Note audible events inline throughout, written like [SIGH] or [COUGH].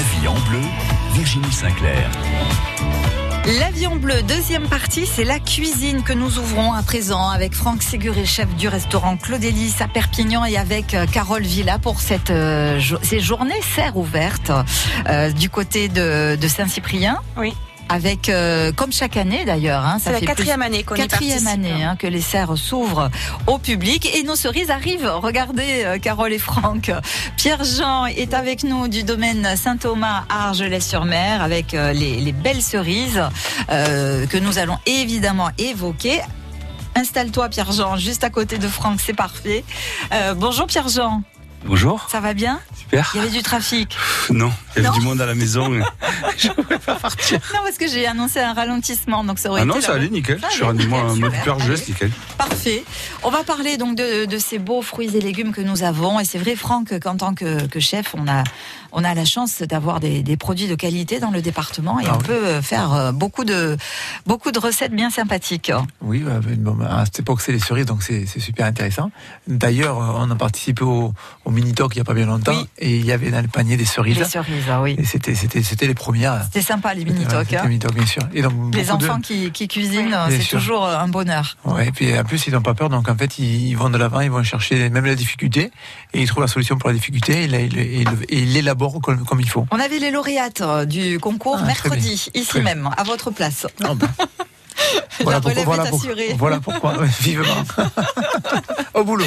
vie en bleu, Virginie Sinclair. L'avion bleu, deuxième partie, c'est la cuisine que nous ouvrons à présent avec Franck Séguré, chef du restaurant Claudélis à Perpignan et avec euh, Carole Villa pour cette, euh, ces journées serres ouvertes euh, du côté de, de Saint-Cyprien. Oui avec, euh, comme chaque année d'ailleurs, hein, ça fait la quatrième année qu'on quatrième année hein, que les serres s'ouvrent au public et nos cerises arrivent. Regardez, euh, Carole et Franck, Pierre Jean est avec nous du domaine Saint-Thomas à Argelès-sur-Mer avec euh, les, les, belles cerises que nous allons évidemment évoquer. Installe-toi, Pierre Jean, juste à côté de Franck, c'est parfait. bonjour, Pierre Jean. Bonjour. Ça va bien Super. Il y avait du trafic Non, il y avait du monde à la maison. [LAUGHS] je ne pouvais pas partir. [LAUGHS] Non, parce que j'ai annoncé un ralentissement, donc ça aurait ah été non, ça allait nickel. je suis rendu moi en mode geste, nickel. Parfait. On va parler donc de, de, ces beaux fruits et légumes que nous avons. Et c'est vrai, Franck, qu'en tant que, que, chef, on a, on a la chance d'avoir des, des, produits de qualité dans le département et ah on peut faire euh, beaucoup de, beaucoup de recettes bien sympathiques. Oui, bah, à cette époque, c'est les cerises, donc c'est super intéressant. D'ailleurs, on a participé au, au Mini-Talk il n'y a pas bien longtemps et il y avait dans le panier des cerises. Les cerises, ah oui. Et c'était, c'était, c'était les premières. C'était sympa, les Mini-Talk. Hein. bien sûr. Et donc, les enfants qui, qui, cuisinent, c'est toujours un bonheur. Ouais, et puis en plus, ils n'ont pas peur, donc en fait, ils, vont de l'avant, ils vont chercher même la difficulté et ils trouvent la solution pour la difficulté et ils l'élaborent comme, comme, il faut. On avait les lauréates euh, du concours ah, mercredi, ici même, à votre place. Ah, ben. [LAUGHS] voilà, pourquoi, voilà, voilà pourquoi, vivement. [LAUGHS] Au boulot.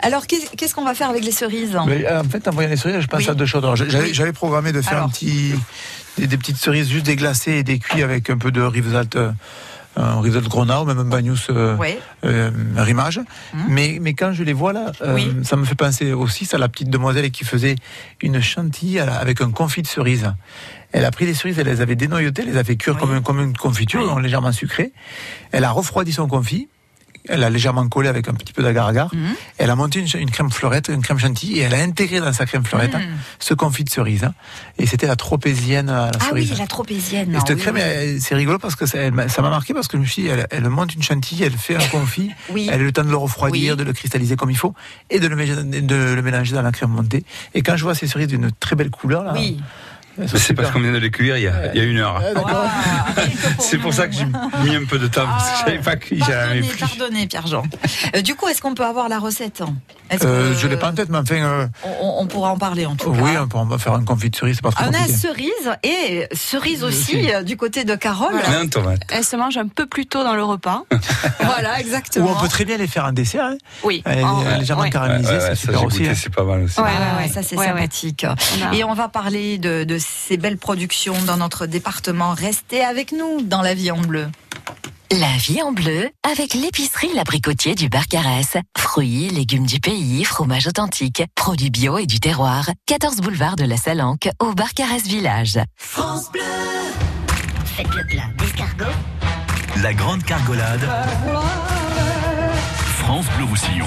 Alors, qu'est-ce qu'on va faire avec les cerises? Euh, En fait, en voyant les cerises, je pense à deux choses. J'avais programmé de faire un petit, des, petites cerises juste déglacées et des cuits avec un peu de Rivesaltes euh, un risotto de grenat ou même un bagnous euh, euh rimage. Hum. Mais, mais quand je les vois là, ça me fait penser aussi à la petite demoiselle qui faisait une chantilly avec un confit de cerise. Elle a pris les cerises, elle les avait dénoyautées, elle les a fait cuire comme, comme une confiture, légèrement sucrée. Elle a refroidi son confit elle a légèrement collé avec un petit peu d'agar-agar. Mhm. Elle a monté une, crème fleurette, une crème chantilly, et elle a intégré dans sa crème fleurette mhm. ce confit de cerise. Hein. Et c'était la tropézienne à la ah cerise. Ah oui, la tropézienne. Et cette crème, c'est rigolo parce que ça m'a marqué parce que je me suis dit, elle, monte une chantilly, elle fait un [LAUGHS] confit, elle a le temps de le refroidir, de le cristalliser comme il faut, et de le, de le, mélanger dans la crème montée. Et quand je vois ces cerises d'une très belle couleur, là, oui. C'est parce qu'on vient de les cuire il y a, il y a une heure. Ah, [LAUGHS] c'est pour ça que j'ai mis un peu de temps, parce que je savais pas cuire. Pardonnez, pardonnez, Pierre-Jean. Euh, du coup, est-ce qu'on peut avoir la recette? Euh, Je l'ai pas en tête, mais enfin... Euh, on, pourra en parler en tout cas. Oui, on pourra faire un confit de cerise, c'est pas trop On a cerise et cerise aussi, du côté de Carole. Voilà. tomate. Elle se mange un peu plus tôt dans le repas. [LAUGHS] voilà, exactement. Ou on peut très bien les faire en dessert. Hein. Oui. Elle est légèrement caramélisée, c'est super aussi. Hein. C'est pas mal aussi. Ouais, ça c'est sympathique. Et on va parler de, de ces belles productions dans notre département. Restez avec nous dans la vie en bleu. La vie en bleu avec l'épicerie L'Abricotier du Barcarès. Fruits, légumes du pays, fromage authentique, produits bio et du terroir. 14 boulevard de la Salanque au Barcarès Village. France Bleu Faites le plat d'escargot. La grande cargolade. France Bleu Roussillon.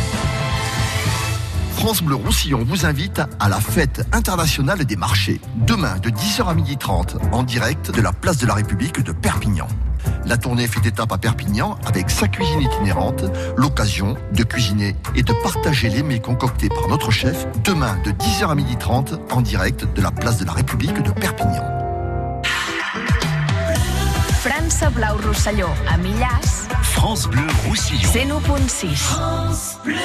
France Bleu Roussillon vous invite à la fête internationale des marchés. Demain de 10h à 12h30 en direct de la place de la République de Perpignan. La tournée fait étape à Perpignan avec sa cuisine itinérante, l'occasion de cuisiner et de partager les mets concoctés par notre chef demain de 10h à 12h30 en direct de la place de la République de Perpignan. France Blau Roussillon à Millars. France Bleu Roussillon. France Bleu.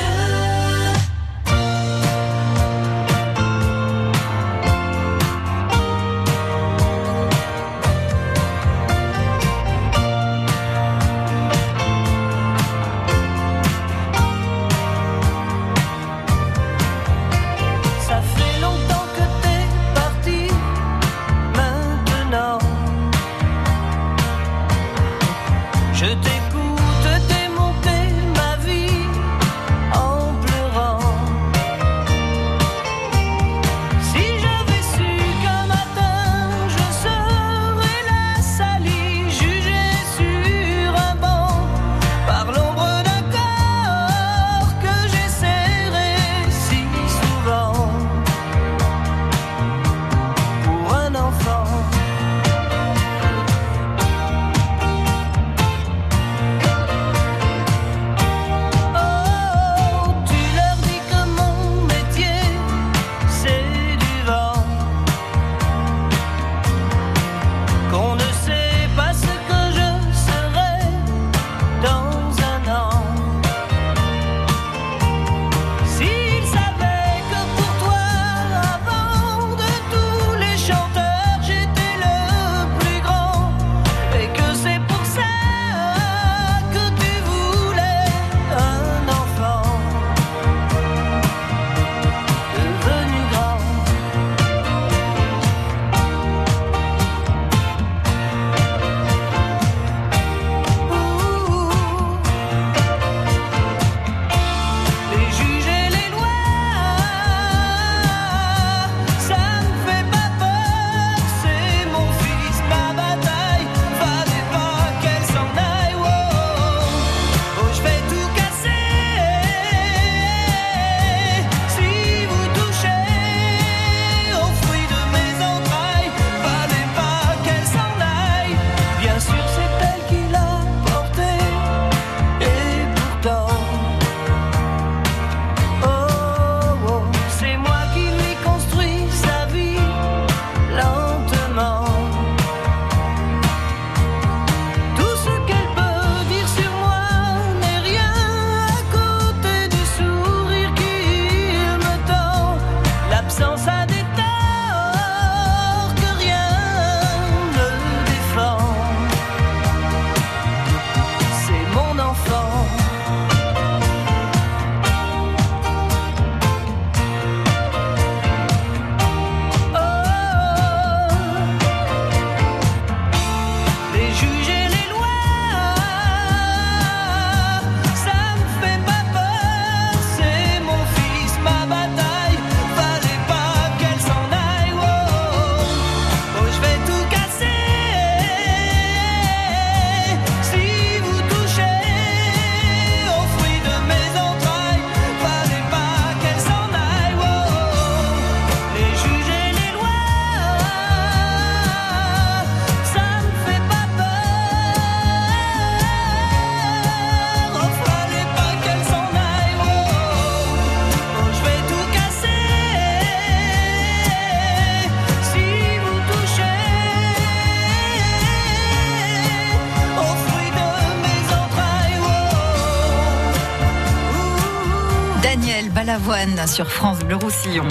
Sur France Bleu Roussillon.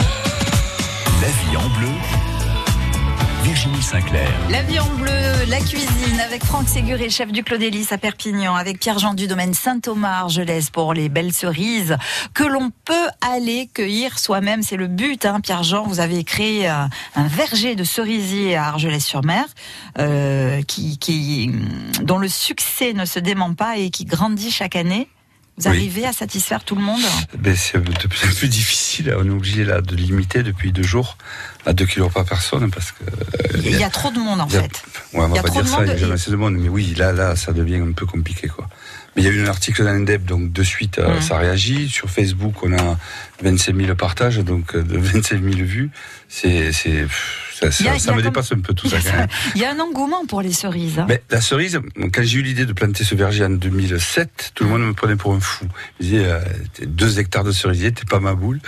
La vie en bleu. Virginie Sinclair. La vie en bleu, la cuisine avec Franck Séguré, chef du Clos à Perpignan, avec Pierre-Jean du domaine Saint-Thomas Argelès pour les belles cerises que l'on peut aller cueillir soi-même. C'est le but, hein, Pierre-Jean. Vous avez créé un, verger de cerisiers à Argelès-sur-Mer euh, qui, qui, dont le succès ne se dément pas et qui grandit chaque année. Vous arrivez à satisfaire tout le monde ben, C'est de plus en plus difficile. On est obligé là, de limiter depuis deux jours à 2 kilos par personne parce que. Il y, a, trop de monde en fait. Ouais, on va pas dire ça, il y a jamais assez de monde, mais oui, là, là, ça devient un peu compliqué quoi. Mais il y a eu un article dans l'Indep, donc de suite, euh, mmh. ça réagit. Sur Facebook, on a 25 000 partages, donc euh, de 25 000 vues. C'est, c'est, ça, ça, me dépasse un peu tout ça. Il y a un engouement pour les cerises. Mais la cerise, quand j'ai eu l'idée de planter ce verger en 2007, tout le monde me prenait pour un fou. Il disait, euh, deux hectares de cerisier, t'es pas ma boule.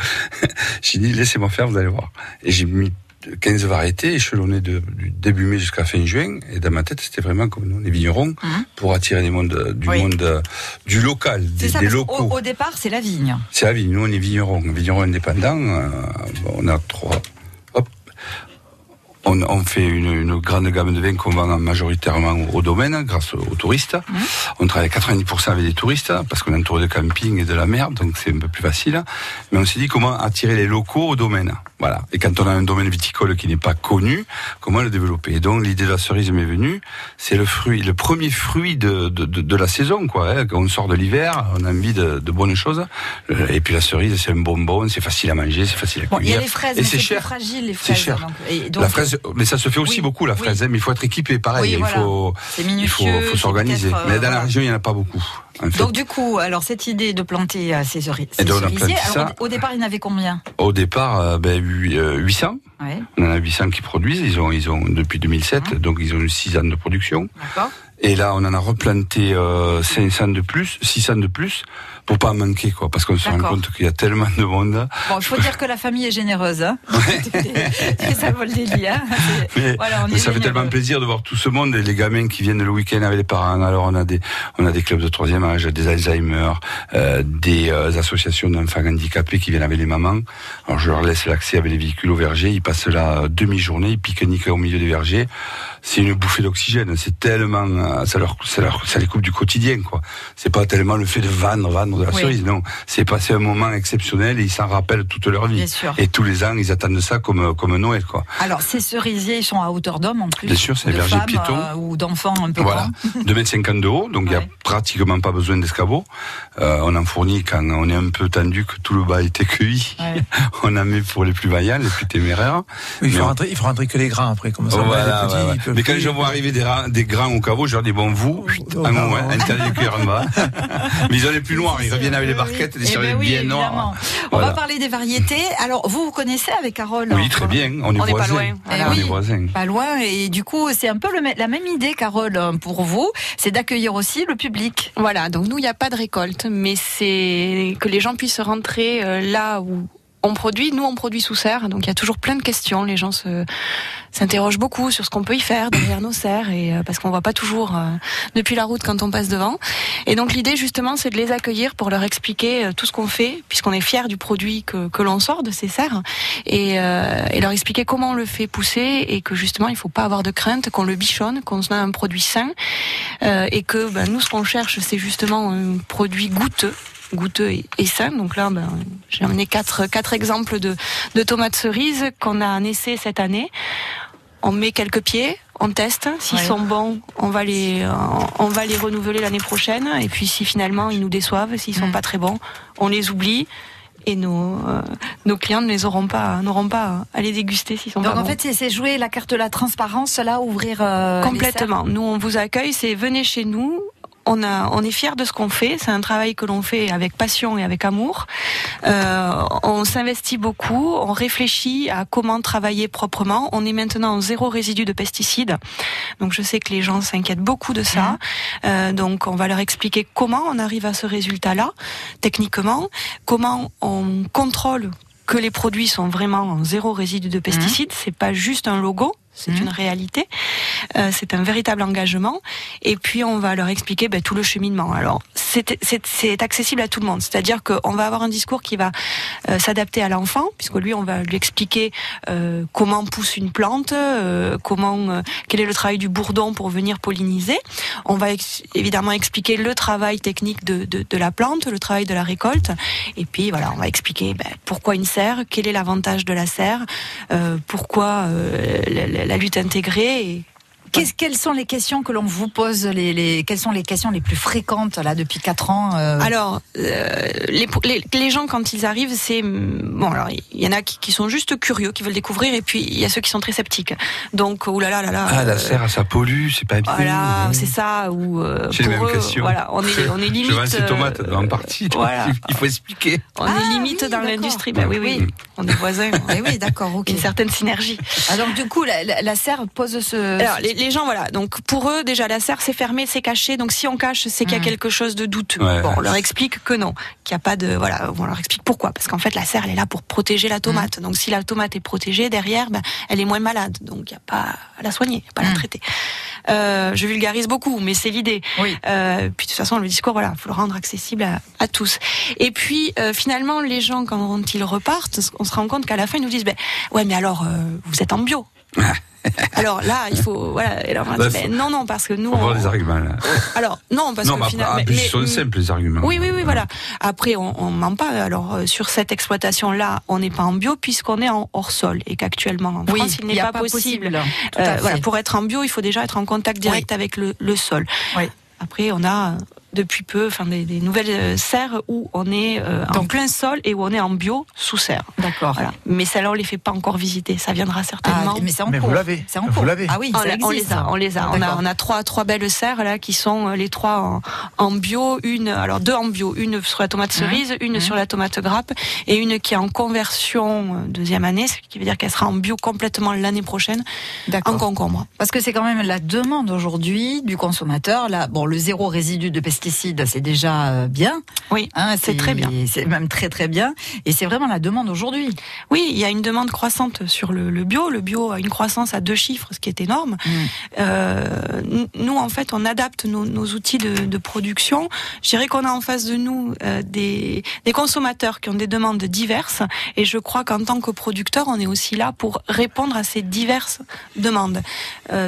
[LAUGHS] j'ai dit, laissez-moi faire, vous allez voir. Et j'ai mis 15 variétés échelonnées de, du début mai jusqu'à fin juin. Et dans ma tête, c'était vraiment comme nous, les vignerons, mhm. pour attirer du monde, du monde euh, du local, des, ça, locaux. Au, départ, c'est la vigne. C'est la vigne. Nous, on est vignerons, vignerons indépendants. Euh, on a trois, on, fait une, grande gamme de vins qu'on vend majoritairement au domaine grâce aux, touristes. Mmh. On travaille 90% avec des touristes parce qu'on est entouré de camping et de la mer, donc c'est un peu plus facile. Mais on s'est dit comment attirer les locaux au domaine. Voilà. Et quand on a un domaine viticole qui n'est pas connu, comment le développer? Et donc l'idée de la cerise m'est venue. C'est le fruit, le premier fruit de, de, la saison, quoi. Hein. Quand on sort de l'hiver, on a envie de, bonnes choses. Euh, et puis la cerise, c'est un bonbon, c'est facile à manger, c'est facile à cuire. il y a les fraises, et c'est cher. fragile les fraises. C'est cher. la fraise, mais ça se fait aussi beaucoup la fraise. Hein, mais il faut être équipé, pareil. il faut, il faut, faut s'organiser. mais dans la région, il n'y en a pas beaucoup. Donc du coup, alors cette idée de planter euh, ces, cerisiers, au départ, il y en avait combien? Au départ, euh, ben, 800. Ouais. On en a 800 qui produisent. Ils ont, ils ont depuis 2007, mmh. donc ils ont eu 6 ans de production. D'accord. Et là, on en a replanté euh, 500 de plus, 600 de plus, pour pas manquer, quoi, parce qu'on se rend compte qu'il y a tellement de monde. Bon, il faut dire que la famille est généreuse, hein. [LAUGHS] ça vole des lits, hein. voilà, ça fait tellement plaisir de voir tout ce monde, et les gamins qui viennent le week-end avec les parents. Alors, on a des, on a des clubs de troisième âge, des Alzheimer, euh, des euh, associations d'enfants handicapés qui viennent avec les mamans. Alors, je leur laisse l'accès avec les véhicules au verger. Ils passent là demi-journée, ils pique-niquent au milieu des vergers. C'est une bouffée d'oxygène. C'est tellement, euh, ça leur, ça leur, ça les coupe du quotidien, quoi. C'est pas tellement le fait de vendre, vendre de la cerise. Non, c'est passé un moment exceptionnel et ils s'en rappellent toute leur vie. Et tous les ans, ils attendent ça comme comme Noël, quoi. Alors ces cerisiers, ils sont à hauteur d'homme en plus. Bien sûr, c'est berger piéton euh, ou d'enfants un peu voilà. 2 mètres 50 de haut, donc il y a pratiquement pas besoin d'escabeau. Euh, on en fournit quand on est un peu tendu que tout le bas a été cueilli. on en met pour les plus vaillants, les plus téméraires. il faut rentrer, il faut rentrer que les grains après, comme ça. Mais quand je vois arriver des, des grains au caveau, je leur dis bon vous, oh, un moment, interdit de en bas. [LAUGHS] Mais ils ont les plus noirs, ils reviennent avec les barquettes, des eh ben bien noirs. On va parler des variétés. Alors, vous vous connaissez avec Carole Oui, très bien. On est, Pas loin. on est voisins. Pas loin. Et du coup, c'est un peu la même idée, Carole, pour vous. C'est d'accueillir aussi le public. Voilà. Donc, nous, il n'y a pas de récolte, mais c'est que les gens puissent rentrer euh, là où on produit, nous on produit sous serre, donc il y a toujours plein de questions. Les gens s'interrogent beaucoup sur ce qu'on peut y faire derrière nos serres, et euh, parce qu'on voit pas toujours euh, depuis la route quand on passe devant. Et donc l'idée justement, c'est de les accueillir pour leur expliquer euh, tout ce qu'on fait, puisqu'on est fier du produit que, l'on sort de ces serres, et, et, leur expliquer comment on le fait pousser, et que justement il faut pas avoir de crainte, qu'on le bichonne, qu'on a un produit sain, et que ben, nous ce qu'on cherche, c'est justement un produit goûteux goûteux et, sain. Donc là, ben, j'ai amené quatre, quatre exemples de, de tomates cerises qu'on a en essai cette année. On met quelques pieds, on teste. S'ils sont bons, on va les, on va les renouveler l'année prochaine. Et puis si finalement ils nous déçoivent, s'ils sont mm. pas très bons, on les oublie et nos, euh, nos clients ne les auront pas, n'auront pas à les déguster s'ils sont Donc en fait, c'est jouer la carte de la transparence, là, ouvrir euh, complètement. Nous, on vous accueille, c'est venez chez nous, on, a, on est fier de ce qu'on fait. C'est un travail que l'on fait avec passion et avec amour. Euh, on s'investit beaucoup. On réfléchit à comment travailler proprement. On est maintenant en zéro résidu de pesticides. Donc je sais que les gens s'inquiètent beaucoup de ça. Mmh. Euh, donc on va leur expliquer comment on arrive à ce résultat-là, techniquement, comment on contrôle que les produits sont vraiment en zéro résidu de pesticides. Mmh. C'est pas juste un logo, c'est mmh. une réalité. Euh, c'est un véritable engagement. Et puis on va leur expliquer ben, tout le cheminement. Alors c'est accessible à tout le monde. C'est-à-dire qu'on va avoir un discours qui va euh, s'adapter à l'enfant, puisque lui, on va lui expliquer euh, comment pousse une plante, euh, comment, quel est le travail du bourdon pour venir polliniser. On va évidemment expliquer le travail technique de, de, de, la plante, le travail de la récolte, et puis voilà, on va expliquer ben, pourquoi une serre, quel est l'avantage de la serre, pourquoi la, la, lutte intégrée. Quelles sont les questions que l'on vous pose les, les, Quelles sont les questions les plus fréquentes là depuis 4 ans euh Alors, euh, les, les, les, gens quand ils arrivent, c'est bon. Alors, il y en a qui, qui, sont juste curieux, qui veulent découvrir, et puis il y a ceux qui sont très sceptiques. Donc, oulala, là, là, là. Ah, la euh, serre, ça pollue, c'est pas bien. Voilà, c'est ça. Ou euh, pour les mêmes questions. Voilà, on est, on est [LAUGHS] limite. Je ces tomates en partie. Voilà. Il faut expliquer. On est ah limite dans l'industrie. Ben oui, oui. On est voisins. oui, oui, d'accord. Ok. Une certaine synergie. Alors, du coup, la, la, la serre pose ce. Alors, les, les gens, voilà. Donc pour eux, déjà, la serre, c'est fermé, c'est caché. Donc, si on cache, c'est qu'il y a mmh. quelque chose de douteux. bon, on leur explique que non, qu'il n'y a pas de, voilà, on leur explique pourquoi. Parce qu'en fait, la serre, elle est là pour protéger la tomate. Mmh. Donc, si la tomate est protégée, derrière, ben, elle est moins malade. Donc, il n'y a pas à la soigner, pas à la mmh. traiter. Euh, je vulgarise beaucoup, mais c'est l'idée. Euh, puis de toute façon, le discours, voilà, faut le rendre accessible à, à tous. Et puis euh, finalement, les gens quand ils repartent, on se rend compte qu'à la fin, ils nous disent, ben ouais, mais alors vous êtes en bio. [LAUGHS] Alors là, il faut voilà. non, non, parce que nous. On... les arguments. [LAUGHS] Alors non, parce que finalement. Mais, sont simples les arguments. Oui, oui, oui, voilà. Après, on, on ment pas. Alors euh, sur cette exploitation-là, on n'est pas en bio puisqu'on est en hors sol et qu'actuellement en France, il n'est pas, possible. Euh, voilà, pour être en bio, il faut déjà être en contact direct avec le, le sol. Oui. Après, on a depuis peu, enfin des, des nouvelles euh, serres où on est euh, en plein sol et où on est en bio sous serre. D'accord. Voilà. Mais celles-là, on les fait pas encore visiter. Ça viendra certainement. Ah, mais c'est en mais Vous l'avez. C'est en Vous l'avez. Ah oui, on, on, les a. On les a. On a, on a trois, trois belles serres là qui sont euh, les trois en, en, bio. Une, alors deux en bio. Une sur la tomate cerise, une sur la tomate grappe et une qui est en conversion deuxième année, ce qui veut dire qu'elle sera en bio complètement l'année prochaine en concombre. Parce que c'est quand même la demande aujourd'hui du consommateur. Là, bon, le zéro résidu de pesticides c'est déjà euh, bien. Oui, hein, c'est très bien. C'est même très très bien. Et c'est vraiment la demande aujourd'hui. Oui, il y a une demande croissante sur le, bio. Le bio a une croissance à deux chiffres, ce qui est énorme. Mm. Euh, nous, en fait, on adapte nos, outils de, production. Je dirais qu'on a en face de nous euh, des, des consommateurs qui ont des demandes diverses. Et je crois qu'en tant que producteur, on est aussi là pour répondre à ces diverses demandes.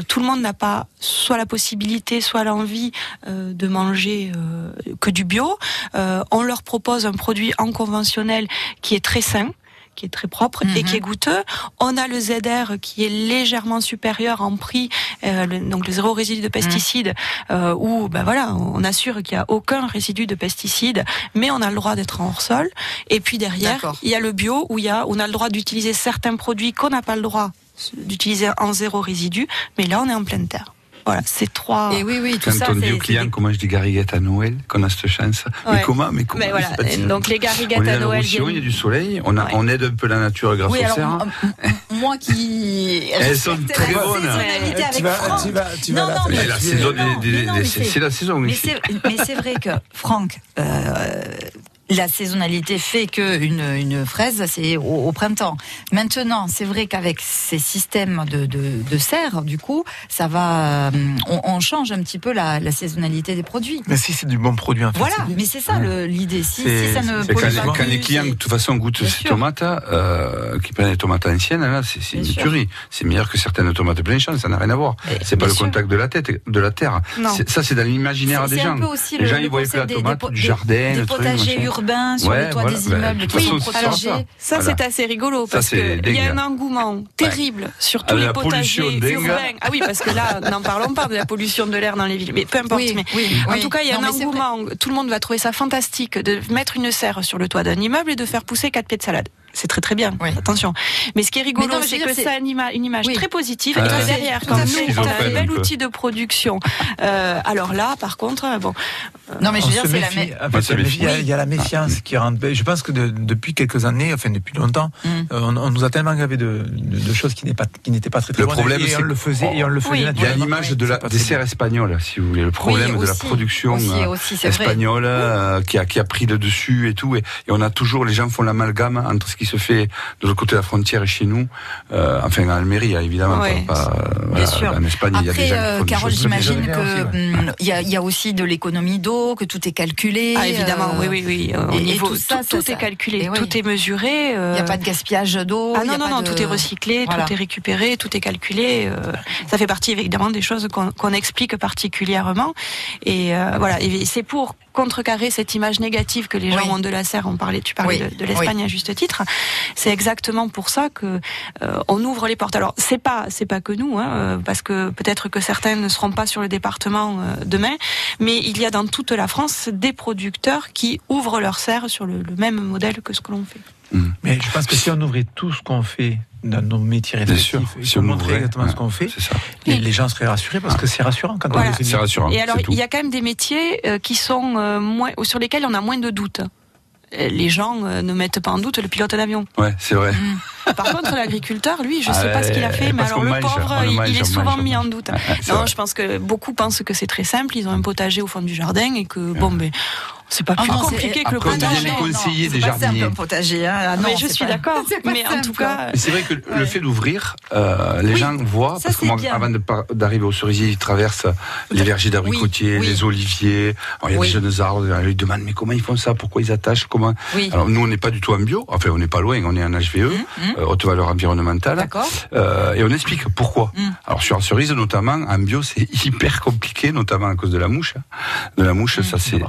tout le monde n'a pas soit la possibilité, soit l'envie de manger euh, que du bio. Euh, on leur propose un produit en conventionnel qui est très sain qui est très propre et qui est mhm. goûteux. On a le ZR qui est légèrement supérieur en prix, euh, donc le zéro résidu de pesticides, euh, où ben voilà, on assure qu'il n'y a aucun résidu de pesticides, mais on a le droit d'être en hors sol. Et puis derrière, il y a le bio où il y a, on a le droit d'utiliser certains produits qu'on n'a pas le droit d'utiliser en zéro résidu, mais là on est en pleine terre. Voilà, c'est trois. Et oui, oui, tout Quand ça. on dit aux clients comment je dis gariguette à Noël, qu'on a cette chance. Mais comment Mais comment mais voilà. Donc les gariguettes à Noël. Il y a du soleil, on, a, on aide un peu la nature grâce oui, au cerf. Moi qui. [LAUGHS] Elles sont très bonnes. Tu vas, tu vas, tu vas non, non, mais la saison c'est la saison. Mais c'est vrai que Franck. La saisonnalité fait que une, une fraise, c'est au, printemps. Maintenant, c'est vrai qu'avec ces systèmes de, de, de, serre, du coup, ça va, euh, on, on change un petit peu la, la, saisonnalité des produits. Mais si c'est du bon produit, en fait, voilà. Mais c'est ça l'idée. Si, si, ça ne quand, quand les clients, de toute façon, goûtent ces tomates, euh, qui prennent des tomates anciennes, là, c'est une tuerie. C'est meilleur que certaines tomates plein champ, ça n'a rien à voir. C'est pas le contact de la tête, de la terre. Ça, c'est dans l'imaginaire des gens. Les gens, ils voient la tomate du jardin, le truc sur les toits des immeubles qui sont protégés. Ça, c'est assez rigolo parce qu'il y a un engouement terrible sur tous les potagers urbains. Ah oui, parce que là, [LAUGHS] n'en parlons pas de la pollution de l'air dans les villes, mais peu importe. mais en tout cas, il y a un engouement. Tout le monde va trouver ça fantastique de mettre une serre sur le toit d'un immeuble et de faire pousser quatre pieds de salade c'est très très bien. Attention. Mais ce qui est rigolo, c'est que ça a une, image très positive et que derrière, comme nous, on a un bel outil de production. Euh, alors là, par contre, bon. Euh, non, mais je veux dire, c'est la. Il y, a la méfiance qui rentre. Je pense que depuis quelques années, enfin depuis longtemps, mm. on, nous a tellement gavé de, de, choses qui n'étaient pas, très très Le problème, et on le faisait et on le faisait Il y a l'image de la des serres espagnoles, si vous voulez. Le problème de la production espagnole qui a qui a pris le dessus et tout, et on a toujours les gens font l'amalgame entre ce qui se fait de l'autre côté de la frontière et chez nous. Euh, enfin, en Almérie, hein, évidemment, pas, Bien sûr. en Espagne, il y a des gens euh, Carole, j'imagine qu'il a, y a aussi de l'économie d'eau que tout est calculé. Ah, évidemment, oui, oui, oui. et, niveau, tout, ça, tout, est calculé, tout est mesuré. Il n'y a pas de gaspillage d'eau. Ah non, non, non, tout est recyclé, tout est récupéré, tout est calculé. ça fait partie évidemment des choses qu'on explique particulièrement. Et voilà, et c'est pour contrecarrer cette image négative que les gens ont de la serre. On parlait, tu parlais de, l'Espagne à juste titre. C'est exactement pour ça que euh, on ouvre les portes. Alors c'est pas c'est pas que nous, hein, euh, parce que peut-être que certains ne seront pas sur le département euh, demain, mais il y a dans toute la France des producteurs qui ouvrent leurs serres sur le, même modèle que ce que l'on fait. Mmh. Mais je pense que si on ouvrait tout ce qu'on fait dans nos métiers respectifs si on montrait exactement ce qu'on fait, les, gens seraient rassurés parce que c'est rassurant quand on le C'est rassurant. Et alors, il y a quand même des métiers euh, qui sont euh, moins, sur lesquels on a moins de doutes. Euh, les gens ne mettent pas en doute le pilote d'avion. Ouais, c'est vrai. Mmh. Par [LAUGHS] contre, l'agriculteur, lui, je ne sais pas ce qu'il a fait, mais alors le pauvre, il, est souvent mis en doute. [LAUGHS] non, je pense que beaucoup pensent que c'est très simple. Ils ont un potager au fond du jardin et que bon, ben c'est pas plus compliqué que le potager. les conseillers des jardiniers. Un potager, hein. ah mais je suis d'accord. Mais en tout cas, c'est vrai que le fait d'ouvrir, euh, les gens voient parce que moi, avant d'arriver au cerisier, ils traversent les vergers d'abricotiers, les oliviers. Alors, il y a des jeunes arbres. Ils demandent mais comment ils font ça? Pourquoi ils attachent? Comment? Alors nous, on n'est pas du tout en bio. Enfin, on n'est pas loin. On est en HVE, hum, hum. euh, haute valeur environnementale. Euh, et on explique pourquoi. Hum. Alors sur la cerise notamment, en bio, c'est [LAUGHS] hyper compliqué, notamment à cause de la mouche. Hein. De la mouche, ça c'est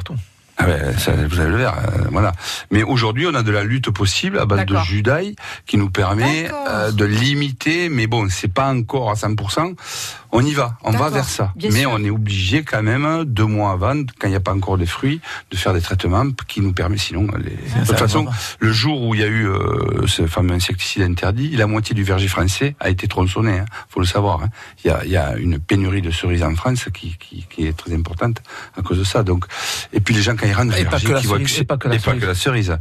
ah ben, ça, vous allez le voir, euh, voilà. Mais aujourd'hui, on a de la lutte possible à base de judaï qui nous permet euh, de limiter, mais bon, c'est pas encore à 100%. On y va, on va vers ça. mais on est obligé quand même, deux mois avant, quand il n'y a pas encore des fruits, de faire des traitements qui nous permettent, sinon... Les... De toute façon, le jour où il y a eu euh, ce fameux insecticide interdit, la moitié du verger français a été tronçonné, hein, faut le savoir. Hein. Il, y a, il y a une pénurie de cerises en France qui, qui, qui, est très importante à cause de ça. Donc, et puis les gens, quand et pas que la cerise, et pas que la, pas que la cerise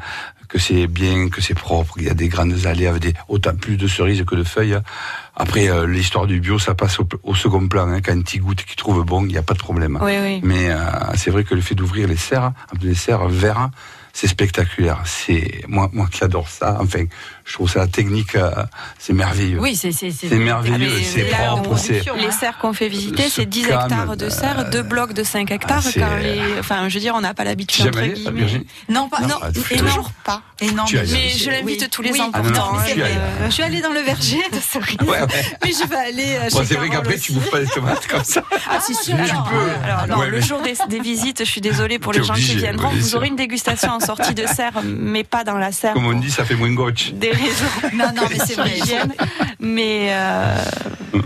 que c'est bien, que c'est propre, qu'il y a des grandes allées avec des, autant plus de cerises que de feuilles. Après, euh, l'histoire du bio, ça passe au, second plan. Hein. Quand tu goûtes, qui trouve bon, il n'y a pas de problème. Mais euh, c'est vrai que le fait d'ouvrir les serres, les serres verts, c'est spectaculaire. C'est moi, moi qui adore ça. Enfin, je trouve ça la technique, euh, c'est merveilleux. Oui, c'est merveilleux, ah, c'est propre. Les serres qu'on fait visiter, c'est 10 hectares de serres, deux blocs de 5 hectares. Ah, car les, enfin, je veux dire, on n'a pas l'habitude entre guillemets. Non, pas, non, ah, et toujours pas. Et non, mais, je l'invite tous les ans pourtant. Hein, je suis allée dans le verger de cerises, [LAUGHS] mais je vais aller. Euh, c'est vrai qu'après tu bouffes pas les tomates comme ça. Ah si, si, tu peux. le jour des visites, je suis désolée pour les gens qui viendront, vous aurez une dégustation en sortie de serre, mais pas dans la serre. Comme on dit, ça fait moins gauche. [LAUGHS] Non, non, mais c'est vrai. mais euh,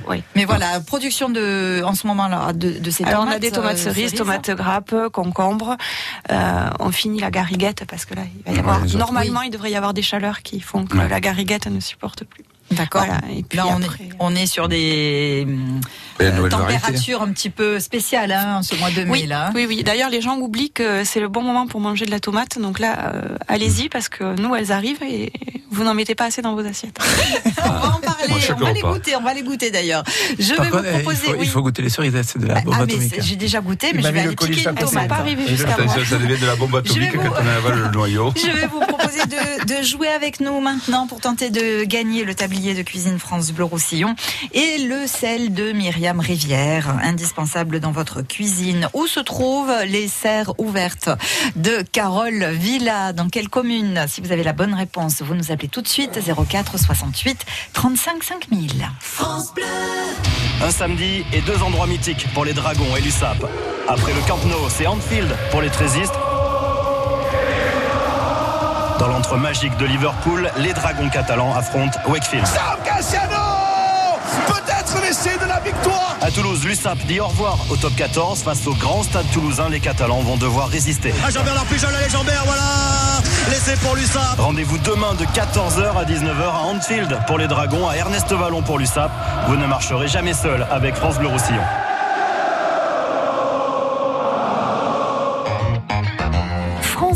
oui. Mais voilà, production de, en ce moment-là, de, de ces Alors tomates. on a des tomates euh, cerises, tomates grappes, concombres. Euh, on finit la gariguette parce que là, il va y avoir. normalement, il devrait y avoir des chaleurs qui font que la gariguette ne supporte plus. D'accord. Et puis là, on, est, on est sur des euh, températures un petit peu spéciales hein, ce mois de mai. Oui, là. oui, oui. D'ailleurs, les gens oublient que c'est le bon moment pour manger de la tomate. Donc là, euh, allez-y parce que nous, elles arrivent et vous n'en mettez pas assez dans vos assiettes. [LAUGHS] on va en parler. on va les goûter. On va les goûter d'ailleurs. Je vais vous proposer. Il faut, goûter les cerises. C'est de la bombe ah, atomique. J'ai déjà goûté, mais je vais aller piquer une tomate. pas arrivé jusqu'à moi. Ça devient de la bombe atomique quand on avale le noyau. [LAUGHS] Je vais vous proposer de jouer avec nous maintenant pour tenter de gagner le tablier de cuisine France Bleu Roussillon et le sel de Myriam Rivière, indispensable dans votre cuisine. Où se trouvent les serres ouvertes de Carole Villa? Dans quelle commune? Si vous avez la bonne réponse, vous nous appelez tout de suite 04 68 35 5000. France Bleu Un samedi et deux endroits mythiques pour les Dragons et l'USAP. Après le Camp Nou, c'est Anfield pour les Trésistes dans l'entre magique de Liverpool, les Dragons catalans affrontent Wakefield. Toulouse, l'USAP dit au revoir au top 14. Face au grand stade toulousain, les Catalans vont devoir résister. Ah, Jean-Bernard la les Jambert, voilà L'essai pour l'USAP Rendez-vous demain de 14h à 19h à Anfield pour les Dragons, à Ernest Vallon pour l'USAP. Vous ne marcherez jamais seul avec France Bleu Roussillon.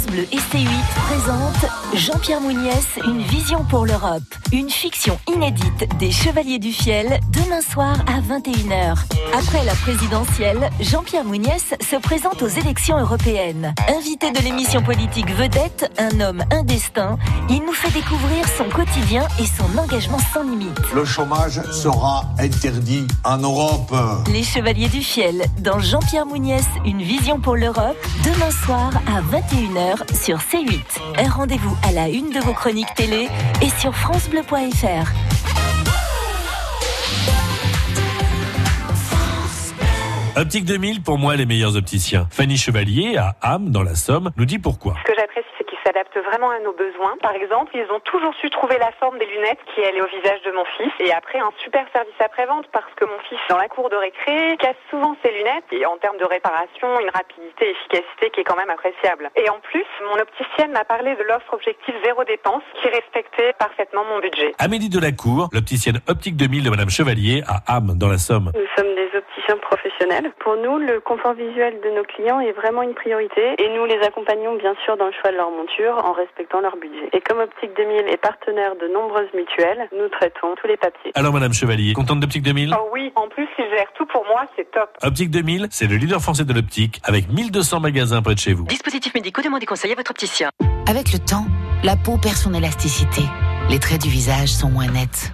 Bleu et C8 présente Jean-Pierre Mouniès, une vision pour l'Europe. Une fiction inédite des Chevaliers du Fiel, demain soir à 21h. Après la présidentielle, Jean-Pierre Mouniès se présente aux élections européennes. Invité de l'émission politique Vedette, un homme, un destin, il nous fait découvrir son quotidien et son engagement sans limite. Le chômage sera interdit en Europe. Les Chevaliers du Fiel, dans Jean-Pierre Mouniès, une vision pour l'Europe, demain soir à 21h sur C8. Un rendez-vous à la une de vos chroniques télé et sur francebleu.fr. Optique 2000, pour moi, les meilleurs opticiens. Fanny Chevalier, à Ham, dans la Somme, nous dit pourquoi. Ce que j'apprécie, s'adaptent vraiment à nos besoins. Par exemple, ils ont toujours su trouver la forme des lunettes qui allaient au visage de mon fils. Et après, un super service après-vente parce que mon fils, dans la cour de récré, casse souvent ses lunettes. Et en termes de réparation, une rapidité et efficacité qui est quand même appréciable. Et en plus, mon opticienne m'a parlé de l'offre objectif zéro dépense qui respectait parfaitement mon budget. Amélie Delacour, l'opticienne Optique 2000 de Madame Chevalier, à Ham, dans la Somme. Nous sommes des opticiens professionnels. Pour nous, le confort visuel de nos clients est vraiment une priorité et nous les accompagnons bien sûr dans le choix de leur monture en respectant leur budget. Et comme Optique 2000 est partenaire de nombreuses mutuelles, nous traitons tous les papiers. Alors Madame Chevalier, contente d'Optique 2000 Oh oui, en plus ils gèrent tout pour moi, c'est top. Optique 2000, c'est le leader français de l'optique avec 1200 magasins près de chez vous. Dispositifs médicaux, demandez conseil à votre opticien. Avec le temps, la peau perd son élasticité. Les traits du visage sont moins nets.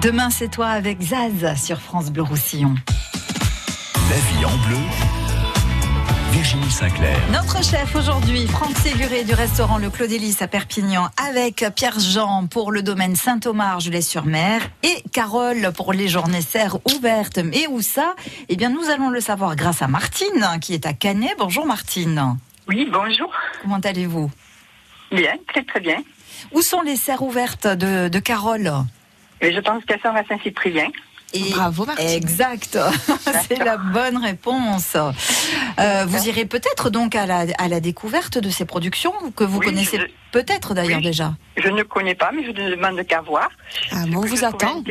Demain, c'est toi avec Zaz sur France Bleu Roussillon. La vie en bleu. Virginie Sinclair. Notre chef aujourd'hui, Franck Séguré du restaurant Le Claudélis à Perpignan, avec Pierre Jean pour le domaine Saint-Omer, Argelès-sur-Mer, et Carole pour les journées serres ouvertes. Mais où ça Eh bien, nous allons le savoir grâce à Martine, qui est à Canet. Bonjour Martine. Oui, bonjour. Comment allez-vous? Bien, très très bien. Où sont les serres ouvertes de, de Carole? Et Je pense qu'elles sont à Saint-Cyprien. Et Bravo Martine. Exact, [LAUGHS] c'est la bonne réponse. Euh, vous irez peut-être donc à la, à la découverte de ces productions que vous Oui, connaissez je- peut-être d'ailleurs Oui. déjà. Je ne connais pas, mais je ne demande qu'à voir. Ah, bon, on vous attend.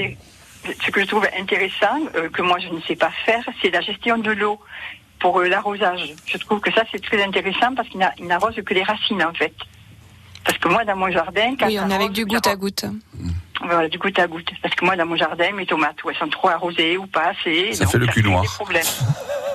Ce que je trouve intéressant, euh, que moi je ne sais pas faire, c'est la gestion de l'eau pour euh, l'arrosage. Je trouve que ça c'est très intéressant parce qu'il n'a- il n'arrose que les racines en fait. Parce que moi dans mon jardin, quand Oui, on est avec du goutte à goutte. Voilà, du goutte à goutte. Parce que moi, dans mon jardin, mes tomates, ou elles sont trop arrosées ou pas assez. Ça donc fait le cul noir.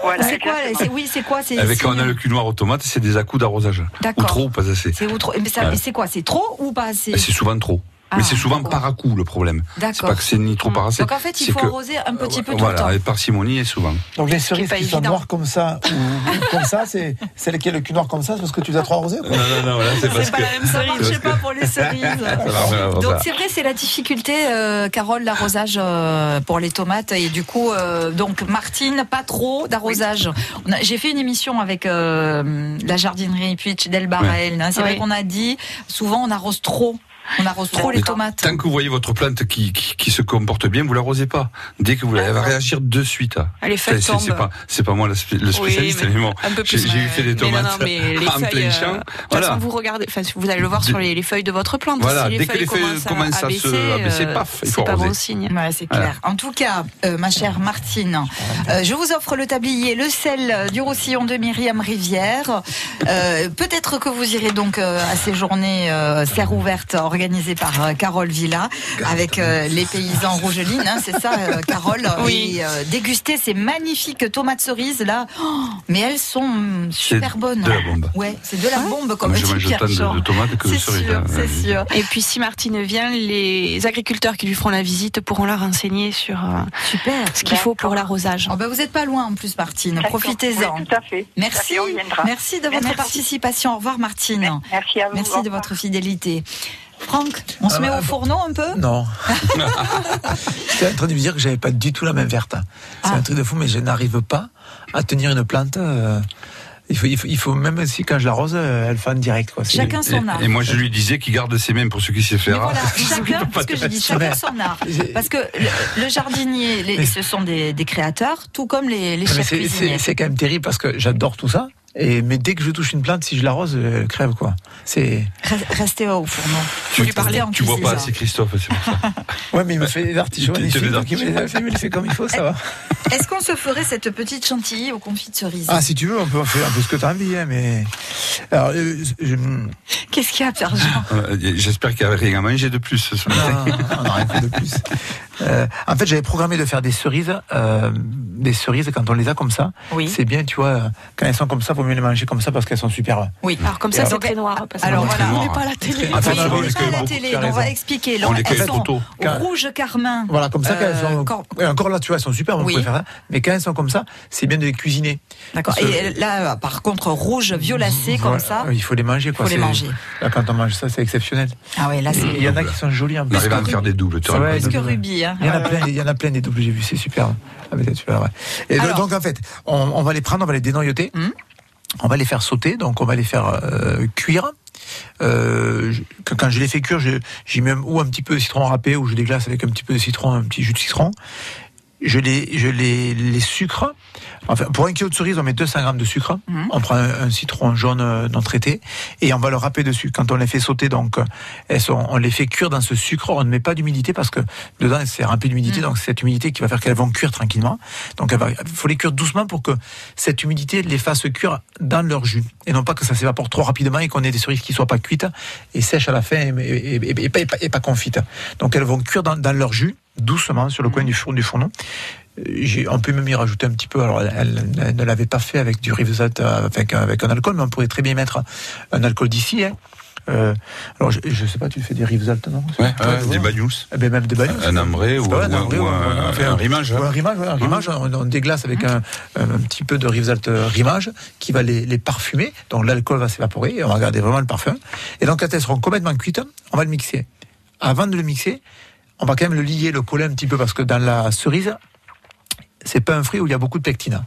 Voilà, c'est quoi Oui, c'est quoi c'est Avec c'est- quand on a le cul noir aux tomates, c'est des à-coups d'arrosage. Ou D'accord. trop ou pas assez. C'est trop Mais, ça- Ouais. mais c'est quoi C'est trop ou pas assez Et C'est souvent trop. Ah, Mais c'est souvent par à-coup le problème. C'est pas que c'est ni trop par assez. Donc en fait, il faut que- arroser un petit peu tout le Voilà, temps. et parcimonie et souvent. Donc les cerises qui sont noires comme ça ou, [LAUGHS] comme ça, c'est celle qui a le cul noir comme ça, c'est parce que tu les as trop arrosées Non, non, non, là, c'est parce pas que. la même cerise. Ça marchait pas pour les [LAUGHS] cerises. Donc c'est vrai, c'est la difficulté, euh, Carole, l'arrosage euh, pour les tomates et du coup, euh, donc Martine, pas trop d'arrosage. J'ai fait une émission avec euh, la jardinerie Puitch d'El Barrel. hein. C'est vrai qu'on a dit souvent on arrose trop, on arrose trop les tomates. Tant que vous voyez votre plante qui, qui, qui se comporte bien, vous l'arrosez pas. Dès que vous elle va réagir de suite. Ah, les feuilles C'est- c'est- C'est pas, c'est pas moi le, spé- le spécialiste, Oui, mais mais bon, un peu j'ai eu fait des Mais non, tomates non, mais [LAUGHS] les en feuilles, plein euh, champ. Voilà. façon, vous regardez, enfin, vous allez le voir sur les, les feuilles de votre plante. Voilà, si les dès que feuilles les feuilles commencent, commencent à se baisser, euh, paf, il c'est faut pas arroser. bon signe. Ouais, c'est clair. En tout cas, euh, ma chère Martine, euh, je vous offre le tablier, le sel du Roussillon de Myriam Rivière. Euh, Peut-être que vous irez donc euh, à ces journées euh, serre ouverte organisées par euh, Carole Villa avec euh, les paysans rougelines, hein, c'est ça, euh, [LAUGHS] Carole Oui. Et euh, déguster ces magnifiques tomates cerises là. Oh, mais elles sont super C'est bonnes. de la bombe. Ouais, c'est de la bombe comme je mange autant de, de tomates que de cerises. sûr, hein. c'est sûr. Et puis si Martine vient, les agriculteurs qui lui feront la visite pourront la renseigner sur euh, Super. ce qu'il faut pour l'arrosage. Oh, bah, vous n'êtes pas loin en plus, Martine. Profitez-en. Oui, tout à fait. Merci. Merci de votre Merci. participation. Au revoir, Martine. Merci à vous. Merci de votre fidélité. Franck, on se Ah, met bah, au fourneau un peu? Non. [LAUGHS] J'étais en train de me dire que j'avais pas du tout la même verte. C'est Ah. un truc de fou, mais je n'arrive pas à tenir une plante. euh, il, faut, il, faut, il faut même si quand je l'arrose, euh, elle fait en direct. Quoi. C'est- Chacun son art. Et, et moi, je lui disais qu'il garde ses mains pour ceux qui sait faire. voilà, [LAUGHS] chacun, parce que j'ai dit chacun son art. Parce que le, le jardinier, les- ce sont des, des créateurs, tout comme les, les Mais chefs c'est- cuisiniers. c'est c'est quand même terrible parce que j'adore tout ça. Et, mais dès que je touche une plante, si je l'arrose, elle crève quoi. C'est. Re- Restez au fourneau. Tu, lui parler en tu vois pas assez Christophe, c'est pour ça. [LAUGHS] Ouais, mais il me fait des artichauts Il il fait donc il me les a fait, il me les fait comme il faut, ça va. [LAUGHS] Est-ce qu'on se ferait cette petite chantilly aux confits de cerise? Ah, si tu veux, on peut faire un peu ce que tu as envie, hein, mais. Alors, euh, je- Qu'est-ce qu'il y a, Pierre Jean? [LAUGHS] Euh, J'espère qu'il n'y a rien à manger de plus ce soir. Non, on n'a rien fait de plus. Euh, en fait, j'avais programmé de faire des cerises, euh, des cerises quand on les a comme ça. Oui. C'est bien, tu vois, quand elles sont comme ça, faut mieux les manger comme ça parce qu'elles sont super. Oui. Alors comme ça, c'est très noir. Alors voilà. on n'est pas à la télé. Ah, on on n'est pas à la télé, on va expliquer. On les elles sont rouge carmin. Voilà, comme ça, quand elles Euh, sont. encore là, tu vois, elles sont super, on pourrait faire ça. Mais quand elles sont comme ça, c'est bien de les cuisiner. D'accord. Et là, par contre, rouge violacé comme ça. Il faut les manger, quoi. Faut les c'est- manger. Là, quand on mange ça, c'est exceptionnel. Ah oui, là, Et Il y en a qui sont jolis en On plus. arrive à faire des doubles. tu Ouais, vois. plus que rubis. Hein. Il y en a plein, il des doubles, j'ai vu, c'est super. Ah, mais tu vas voir, ouais. Et Alors- donc en fait, on, on va les prendre, on va les dénoyauter, Hmm. On va les faire sauter, donc on va les faire euh, cuire. Euh, quand- je les fais cuire, j'y mets ou un petit peu de citron râpé ou je les glace avec un petit peu de citron, un petit jus de citron. Je les, je les, les sucre. Enfin, pour un kilo de cerise, on met 200 grammes de sucre. Mhm. On prend un, un citron jaune euh, non traité et on va le râper dessus. Quand on les fait sauter, donc, euh, elles sont, on les fait cuire dans ce sucre. On ne met pas d'humidité parce que dedans c'est rempli d'humidité. Mhm. Donc c'est cette humidité qui va faire qu'elles vont cuire tranquillement. Donc il faut les cuire doucement pour que cette humidité les fasse cuire dans leur jus et non pas que ça s'évapore trop rapidement et qu'on ait des cerises qui soient pas cuites et sèches à la fin et, et- et- et pas, confites. Donc elles vont cuire dans, dans leur jus doucement sur le coin du, four, du fourneau. Euh, On peut même y rajouter un petit peu. Alors, elle, ne l'avait pas fait avec du Rivesaltes euh, avec, avec un alcool, mais on pourrait très bien mettre un alcool d'ici. Hein. Euh, alors, je, je sais pas, tu fais des Rivesaltes, non? Ouais, des bagnous. Eh ben, même des bagnous. Un ambré ou, un un, rimage. Ouais, un rimage, ouais, un rimage, on, on déglace avec un, un petit peu de Rivesaltes rimage qui va les, les parfumer. Donc l'alcool va s'évaporer et on va garder vraiment le parfum. Et donc quand elles seront complètement cuites, on va le mixer. Avant de le mixer, on va quand même le lier, le coller un petit peu parce que dans la cerise, c'est pas un fruit où il y a beaucoup de pectine.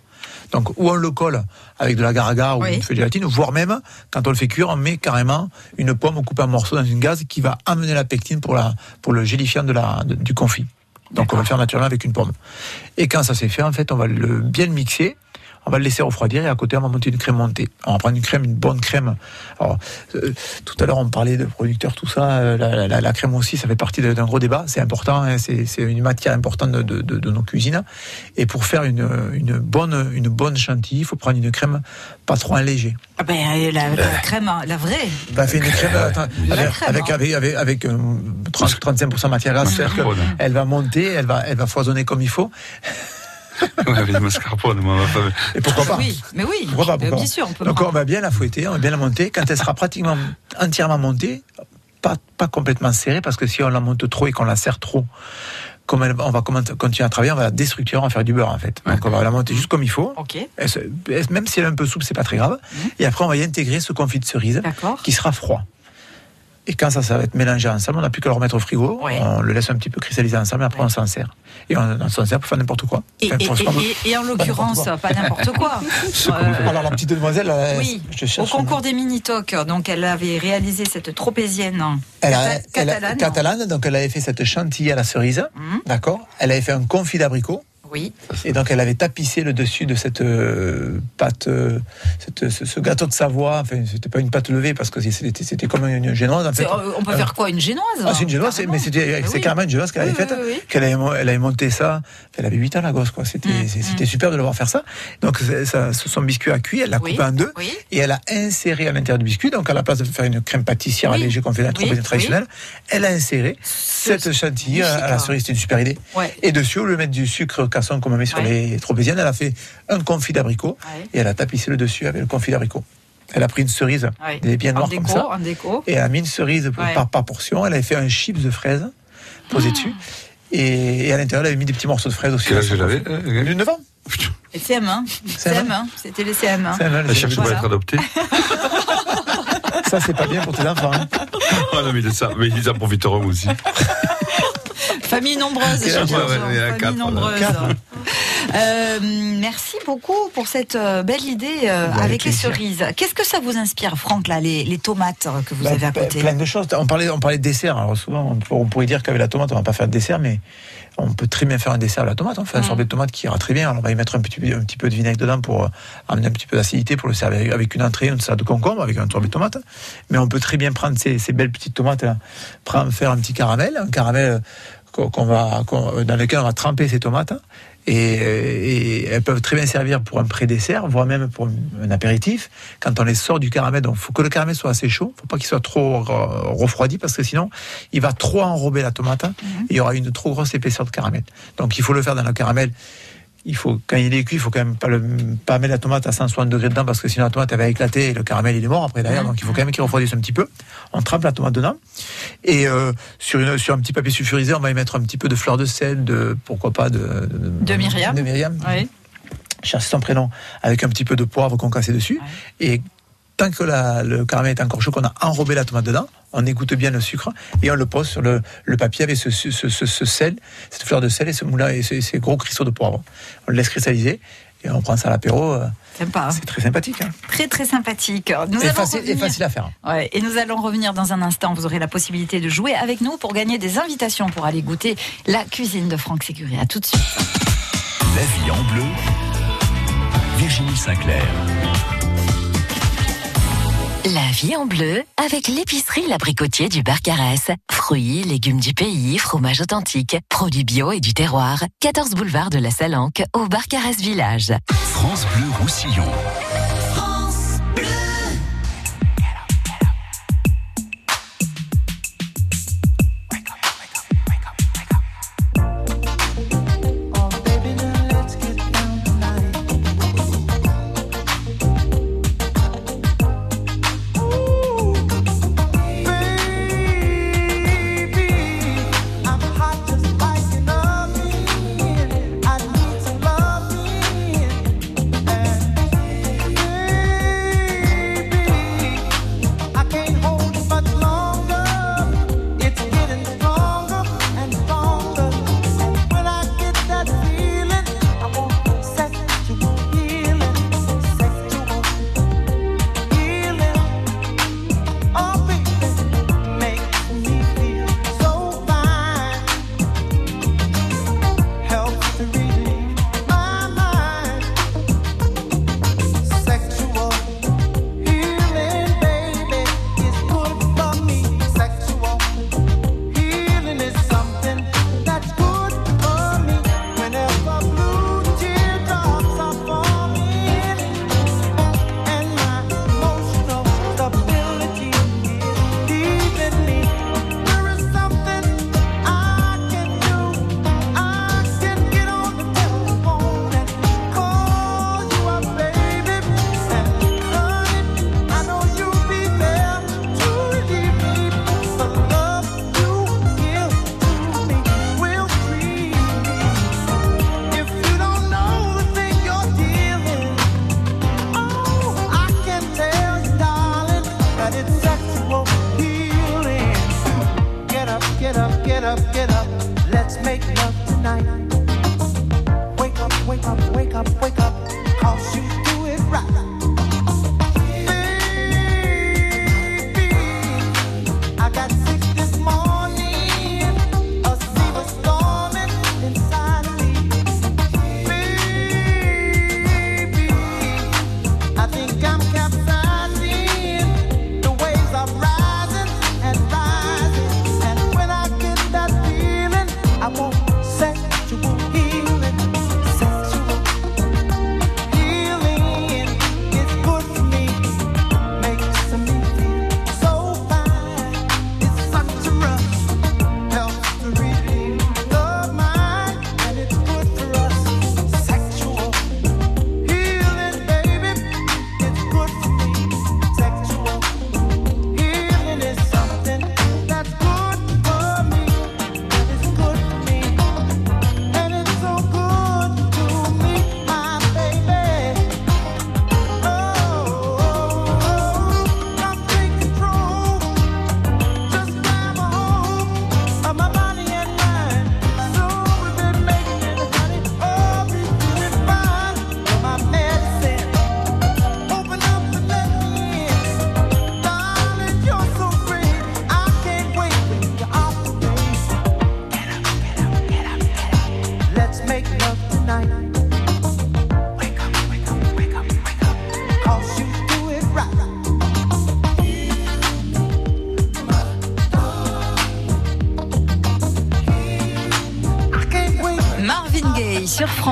Donc, ou on le colle avec de la garaga ou une feuille de gélatine, voire même, quand on le fait cuire, on met carrément une pomme coupée en morceaux dans une gaz qui va amener la pectine pour, la, pour le gélifiant de la, du confit. Donc, on va le faire naturellement avec une pomme. Et quand ça s'est fait, en fait, on va le, bien le mixer on va le laisser refroidir et à côté on va monter une crème montée. On va prendre une crème, une bonne crème. Alors, euh, tout à l'heure on parlait de producteurs, tout ça. Euh, la, crème aussi, ça fait partie d'un gros débat. C'est important, hein, c'est une matière importante de, nos cuisines. Et pour faire une, bonne une bonne chantilly, il faut prendre une crème pas trop allégée. Ah ben, la, crème, la vraie. Bah, fait une crème, avec, avec, avec, 35% matière grasse, elle va monter, elle va, elle va foisonner comme il faut. Ouais, avec mascarpone, moi, ma femme. Et pourquoi pas Oui, mais oui. Pourquoi pas Bien sûr, on peut Donc on va bien la fouetter, on va bien la monter. Quand elle sera pratiquement entièrement montée, pas, pas complètement serrée, parce que si on la monte trop et qu'on la serre trop, comme on va continuer à travailler, on va la déstructurer, on va faire du beurre en fait. Donc on va la monter juste comme il faut. Okay. même si elle est un peu souple, c'est pas très grave. Mhm. Et après on va y intégrer ce confit de cerise qui sera froid. Et quand ça, ça va être mélangé ensemble, on n'a plus qu'à le remettre au frigo. On le laisse un petit peu cristalliser ensemble, et après on s'en sert. Et on, s'en sert pour faire n'importe quoi. Et, en l'occurrence, pas n'importe quoi. [LAUGHS] Euh, Alors la petite demoiselle, oui, au concours des mini-tocs, donc elle avait réalisé cette tropézienne catalane. catalane. donc elle avait fait cette chantilly à la cerise, mhm. d'accord? Elle avait fait un confit d'abricot. Oui. Et donc elle avait tapissé le dessus de cette euh, pâte, euh, ce, gâteau de Savoie. Enfin, c'était pas une pâte levée parce que c'était comme une génoise. En fait. Euh, on peut faire quoi, une génoise? Ah, C'est une génoise, mais c'était c'est carrément une génoise qu'elle avait faite. qu'elle avait, elle avait monté ça. Elle avait 8 ans la gosse, quoi. C'était mm, c'était mm. super de le voir faire ça. Donc ça, son biscuit a cuit, elle l'a coupé en deux et elle a inséré à l'intérieur du biscuit. Donc à la place de faire une crème pâtissière allégée qu'on fait dans la traditionnelle, elle a inséré cette chantilly à la cerise. C'était une super idée. Et dessus, au lieu de mettre du sucre qu'on me met sur les tropéziennes, elle a fait un confit d'abricot et elle a tapissé le dessus avec le confit d'abricot. Elle a pris une cerise, des bien noire comme ça, et elle a mis une cerise par, portion. Elle avait fait un chips de fraises posé ah. dessus. Et, à l'intérieur, elle avait mis des petits morceaux de fraises aussi. Quel âge elle avait 9 ans. Et CM1. CM1. C'était les CM1. CM1 elle cherche pas à être adoptée. ça, c'est pas bien pour tes enfants. Hein. [LAUGHS] oh non, mais, ça, mais ils en profiteront aussi. Famille nombreuse. Famille nombreuse. Euh, merci beaucoup pour cette euh, belle idée euh, avec les cerises. Qu'est-ce que ça vous inspire, Franck, là, les, tomates que vous bah, avez à côté? Plein de choses. On parlait, on parlait de dessert. Alors souvent, on, pourrait dire qu'avec la tomate, on va pas faire de dessert, mais on peut très bien faire un dessert à la tomate. On fait un mm. sorbet de tomate qui ira très bien. Alors on va y mettre un petit, un petit peu de vinaigre dedans pour amener un petit peu d'acidité pour le servir avec une entrée, une salade de concombre, avec un sorbet de tomate. Mais on peut très bien prendre ces, belles petites tomates, là, faire un petit caramel, un caramel qu'on va, dans lequel on va tremper ces tomates. Et, elles peuvent très bien servir pour un pré-dessert, voire même pour un apéritif. Quand on les sort du caramel, donc il faut que le caramel soit assez chaud, faut pas qu'il soit trop refroidi parce que sinon il va trop enrober la tomate mhm. et il y aura une trop grosse épaisseur de caramel. Donc il faut le faire dans le caramel il faut, quand il est cuit, il faut quand même pas, le, pas mettre la tomate à 160 degrés dedans parce que sinon la tomate elle va éclater et le caramel il est mort après derrière. Donc il faut quand même qu'il refroidisse un petit peu. On trappe la tomate dedans et euh, sur, une, sur un petit papier sulfurisé, on va y mettre un petit peu de fleur de sel, de pourquoi pas de, de, de Myriam. De Myriam. Oui. Chercher son prénom avec un petit peu de poivre qu'on dessus et tant que le caramel est encore chaud, qu'on a enrobé la tomate dedans, on égoutte bien le sucre et on le pose sur le, papier avec ce, sel, cette fleur de sel et ce moulin et ces, gros cristaux de poivre. On le laisse cristalliser et on prend ça à l'apéro. Euh, Sympa. C'est très sympathique. Hein. Très très sympathique. Nous et, facile, facile à faire. Ouais, et nous allons revenir dans un instant. Vous aurez la possibilité de jouer avec nous pour gagner des invitations pour aller goûter la cuisine de Franck Sécuré. À tout de suite. La vie en bleu. Virginie Sinclair. La vie en bleu avec l'épicerie L'Abricotier du Barcarès. Fruits, légumes du pays, fromage authentique, produits bio et du terroir. 14 boulevard de la Salanque au Barcarès Village. France Bleu Roussillon.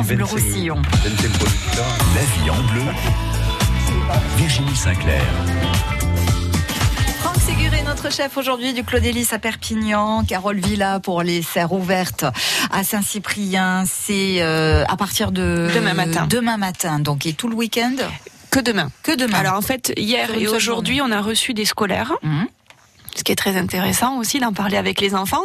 France Bleu Roussillon. La vie en bleu. Virginie Sinclair. Franck Séguré, notre chef aujourd'hui du Claudélis à Perpignan, Carole Villa pour les serres ouvertes à Saint-Cyprien. C'est euh, à partir de demain matin. Demain matin, donc et tout le week-end. Que demain. Que demain. Alors en fait, hier et aujourd'hui, on a reçu des scolaires. Mmh ce qui est très intéressant aussi d'en parler avec les enfants.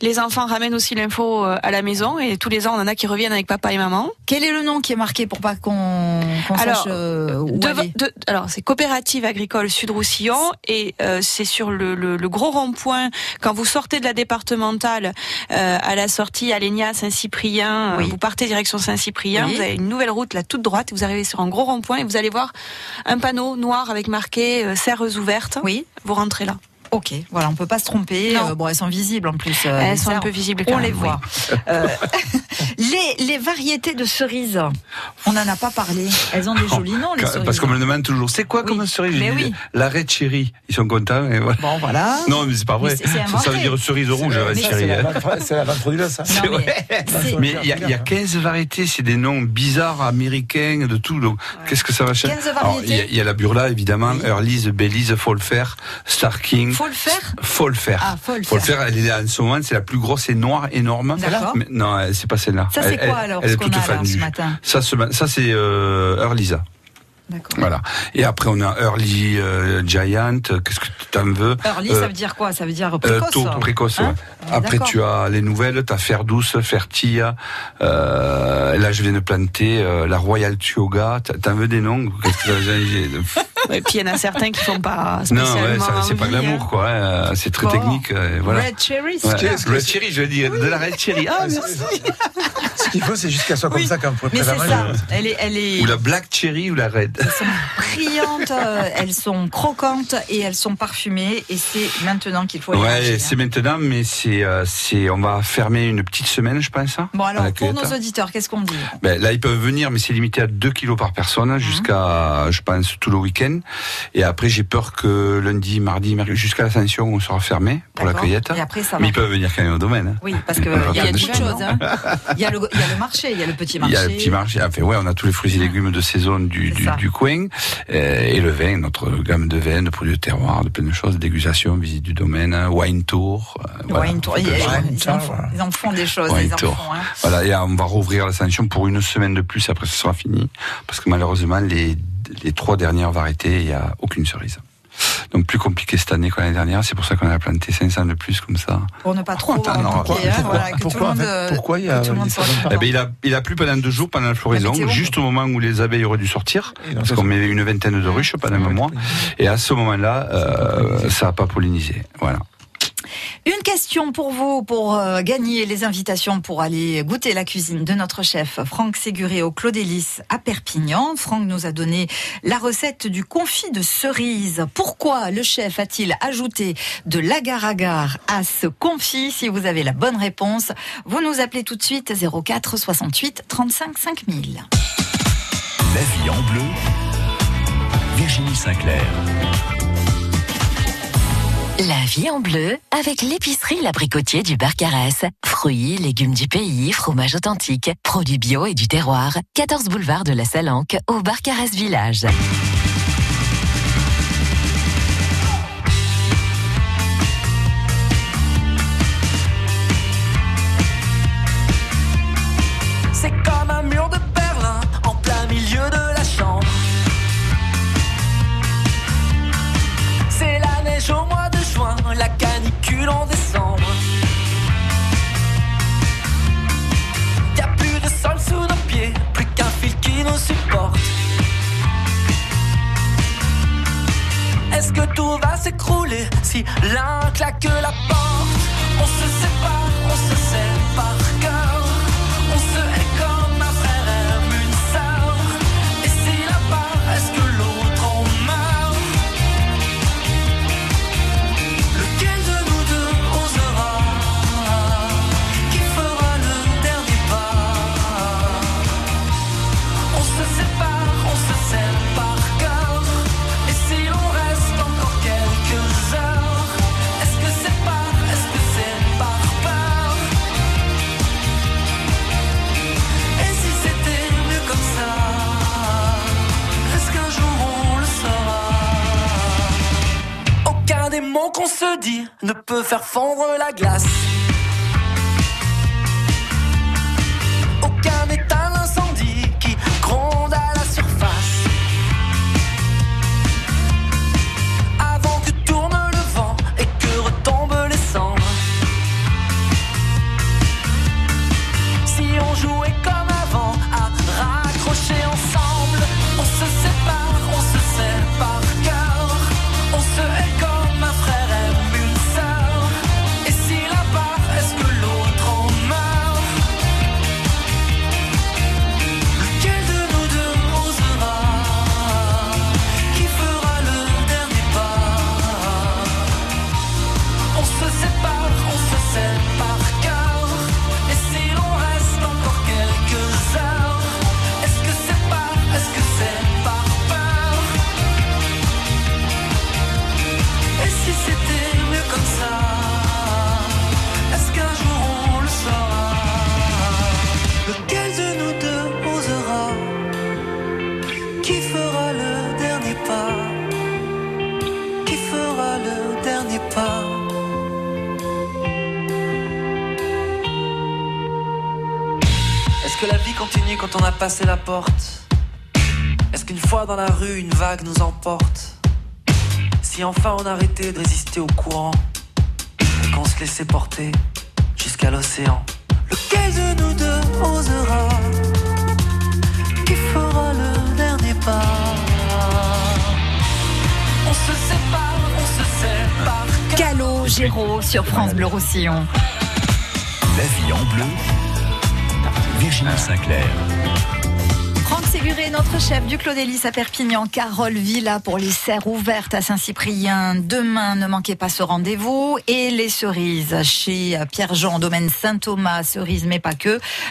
Les enfants ramènent aussi l'info euh, à la maison et tous les ans on en a qui reviennent avec papa et maman. Quel est le nom qui est marqué pour pas qu'on qu sache euh, où aller de, Alors c'est coopérative agricole Sud Roussillon et euh, c'est sur le, le, le gros rond-point quand vous sortez de la départementale euh, à la sortie à Lénia Saint-Cyprien, oui. vous partez direction Saint-Cyprien, oui. vous avez une nouvelle route là toute droite, vous arrivez sur un gros rond-point et vous allez voir un panneau noir avec marqué euh, serres ouvertes. Oui. Vous rentrez là. Ok, voilà, on peut pas se tromper. Euh, bon, elles sont visibles en plus. Euh, elles sont un peu visibles. On les voit. Oui. Euh, [LAUGHS] les, les variétés de cerises, on n'en a pas parlé. Elles ont des jolis noms, les cerises. Parce qu'on me demande toujours, c'est quoi oui. comme cerise Mais oui. La red cherry. Ils sont contents. Et voilà. Bon, voilà. Non, mais c'est pas vrai. ça, ça, veut dire cerise rouge, la red cherry. C'est la vente frauduleuse, ça. Non, mais mais il y, y, a 15 variétés. C'est des noms bizarres américains, de tout. Donc, qu'est-ce que ça va chercher 15 variétés. Il y, y, a la burla, évidemment. Early's, Belize, Folfer, Star King. Folfer faut le faire. Ah, faut le faut faire. Elle est en ce moment, c'est la plus grosse et noire, énorme. D'accord. Non, c'est pas celle-là. Ça, c'est quoi alors Elle, ce est toute fan Ça, ça c'est euh, Earlisa. Voilà. Et après, on a Early euh, Giant. Qu'est-ce que tu en veux? Early, euh, ça veut dire quoi? Ça veut dire précoce. Euh, tôt, précoce. Hein ouais. après, tu as les nouvelles. Tu as Fer Douce, Fertilla. Euh, là, je viens de planter la Royal Tioga. T'en veux des noms Qu'est-ce que Et puis il y en a certains qui font pas spécialement. Non, ouais, c'est pas glamour, quoi. Hein. C'est très bon. technique. voilà. Red Cherry, ouais. Red Cherry, je veux dire. Oui. De la Red Cherry. Ah, merci. Ce qu'il faut, c'est juste qu'elle soit comme oui. ça quand vous Mais c'est ça. Elle est, elle est... Ou la Black Cherry ou la Red. Elles sont brillantes, elles sont croquantes et elles sont parfumées. Et c'est maintenant qu'il faut. Ouais, c'est maintenant, mais c'est, euh, c'est, on va fermer une petite semaine, je pense. Hein, bon alors, pour nos auditeurs, qu'est-ce qu'on dit? Ben, Là, ils peuvent venir, mais c'est limité à 2 kilos par personne mmh. jusqu'à, je pense, tout le week-end. Et après, j'ai peur que lundi, mardi, mercredi, jusqu'à l'ascension, on sera fermé pour la cueillette. Et après, ça mais ils peuvent venir quand même au domaine. Hein. Oui, parce qu'il y a beaucoup de choses. Hein. Il y, a le, il y a le marché, il y a le petit marché. Il y a le petit marché. Enfin, ouais, on a tous les fruits et légumes de saison du, du, du, coin. Euh, et le vin, notre gamme de vins, de produits de terroir, de plein de choses, dégustation, visite du domaine, wine tour. Euh, voilà. Wine tour, ils, ils, en font, ils, en font, des choses. Wine ils tour. En font, hein. Voilà, et on va rouvrir l'ascension pour une semaine de plus, après ce sera fini. Parce que malheureusement, les, les trois dernières variétés, il n'y a aucune cerise. Donc plus compliqué cette année que l'année dernière. C'est pour ça qu'on a planté 500 de plus comme ça. Pour ne pas trop en pourquoi, hein, voilà, que pourquoi, tout le monde, en fait, pourquoi il y a, il Eh ben, a, il a plu pendant deux jours pendant la floraison, juste au moment où les abeilles auraient dû sortir, Et parce qu'on met une vingtaine de ruches pendant un mois. Et à ce moment-là, euh, ça n'a pas pollinisé. Voilà. Une question pour vous, pour euh, gagner les invitations pour aller goûter la cuisine de notre chef Franck Séguré au Claudélis à Perpignan. Franck nous a donné la recette du confit de cerise. Pourquoi le chef a-t-il ajouté de l'agar-agar à ce confit? Si vous avez la bonne réponse, vous nous appelez tout de suite 04 68 35 5000. La vie en bleu. Virginie Sinclair. La vie en bleu avec l'épicerie L'Abricotier du Barcarès. Fruits, légumes du pays, fromage authentique, produits bio et du terroir. 14 boulevard de la Salanque au Barcarès Village. Est-ce que tout va s'écrouler si l'un claque la porte? On se sépare, Des mots qu'on se dit ne peut faire fondre la glace vague nous emporte Si enfin on arrêtait de résister au courant Et qu'on se laissait porter jusqu'à l'océan Lequel de nous deux osera Qui fera le dernier pas? On se sépare, on se sépare Calo Géraud sur France Bleu Roussillon. La vie en bleu. Virginie Sinclair. Séguré, notre chef du Claudélis à Perpignan, Carole Villa pour les serres ouvertes à Saint-Cyprien. Demain, ne manquez pas ce rendez-vous. Et les cerises chez Pierre-Jean, domaine Saint-Thomas, cerises, mais pas que,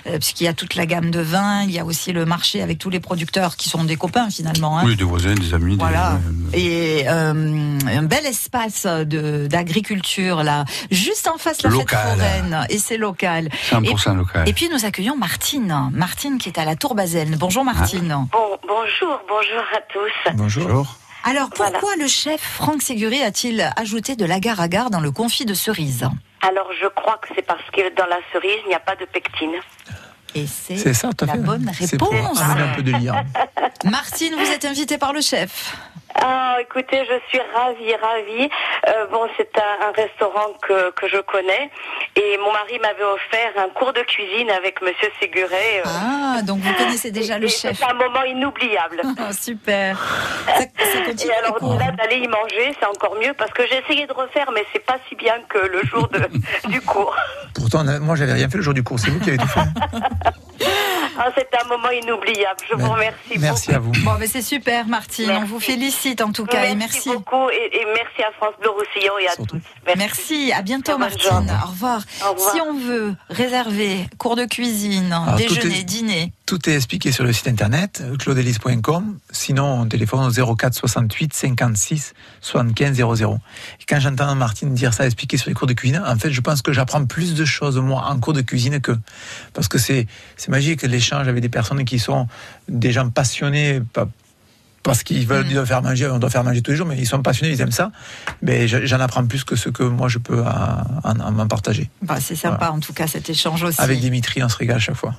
euh, puisqu'il y a toute la gamme de vins. Il y a aussi le marché avec tous les producteurs qui sont des copains finalement. hein. Oui, des voisins, des amis. des- Voilà. Et euh, un bel espace d'agriculture là, juste en face de la Local. fête foraine. Et c'est local. 100% et, local. Et puis nous accueillons Martine. Martine qui est à la Tour Bazaine. Bonjour Martine. Bon, bonjour, bonjour à tous. Bonjour. Alors pourquoi le chef Franck Séguré a-t-il ajouté de l'agar-agar dans le confit de cerise Alors, je crois que c'est parce que dans la cerise, il n'y a pas de pectine. Et c'est C'est ça, tout à la fait. bonne pour réponse. un peu de. [LAUGHS] Martine, vous êtes invitée par le chef. Ah, écoutez, je suis ravie, ravie. Euh, bon, c'est un, un, restaurant que, que je connais et mon mari m'avait offert un cours de cuisine avec Monsieur Séguret. Euh. Ah, donc vous connaissez déjà le chef. C'est un moment inoubliable. [LAUGHS] Oh, super. Ça, ça continue et alors là, d'aller y manger, c'est encore mieux parce que j'ai essayé de refaire, mais c'est pas si bien que le jour de, [LAUGHS] du cours. Pourtant, moi, j'avais rien fait le jour du cours. C'est vous qui avez tout fait. Ah, c'est un moment inoubliable. Je vous remercie. Merci à vous. Bon, mais c'est super, Martine. On vous félicite en tout cas merci et merci beaucoup et, et, merci à France Bleu Roussillon et à tous. Merci. merci. À bientôt, Martine. Au revoir. Au revoir. Si on veut réserver cours de cuisine, Alors, déjeuner, est, dîner. Tout est expliqué sur le site internet claudelis.com. Sinon, on téléphone au 04 68 56 75 00. Et quand j'entends Martine dire ça, expliquer sur les cours de cuisine, en fait, je pense que j'apprends plus de choses moi en cours de cuisine que parce que c'est c'est magique l'échange avec des personnes qui sont des gens passionnés parce qu'ils veulent mmh. faire manger, on doit faire manger tous les jours, mais ils sont passionnés, ils aiment ça. Mais j'en apprends plus que ce que moi je peux en, partager. Bah, c'est sympa voilà. en tout cas cet échange aussi. Avec Dimitri, on se régale à chaque fois.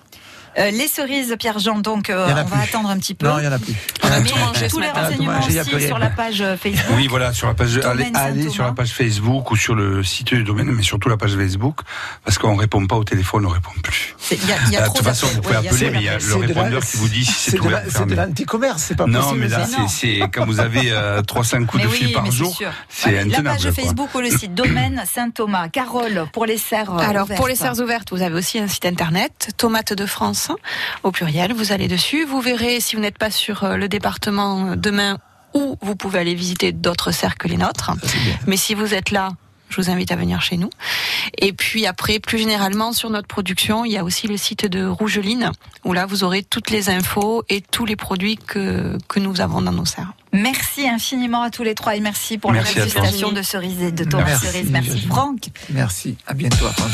Euh, les cerises, Pierre-Jean, donc euh, on plus. va attendre un petit peu. Non, il n'y en a plus. On a tout mangé tous les renseignements aussi sur la page euh, Facebook. Oui, voilà, sur la page, allez, allez sur la page Facebook ou sur le site du domaine, mais surtout la page Facebook, parce qu'on répond pas au téléphone, on répond plus. Y a, y a de toute façon, vous pouvez ouais, appeler, mais il y a le répondeur qui vous dit si c'est ouvert C'est de l'anti-commerce, c'est pas possible. Non, mais là, c'est quand vous avez 3-5 coups de fil par jour, c'est intenable. La page Facebook ou le site domaine Saint-Thomas. Carole, pour les serres Alors, pour les serres ouvertes, vous avez aussi un site internet, Tomates de France, au pluriel. Vous allez dessus. Vous verrez, si vous n'êtes pas sur le département demain, où vous pouvez aller visiter d'autres serres que les nôtres. Mais si vous êtes là, je vous invite à venir chez nous. Et puis après, plus généralement, sur notre production, il y a aussi le site de Rougeline, où là, vous aurez toutes les infos et tous les produits que, que nous avons dans nos serres. Merci infiniment à tous les trois et merci pour merci la dégustation de cerises et de Thomas merci, Cerise. Merci Franck. Merci. À bientôt à France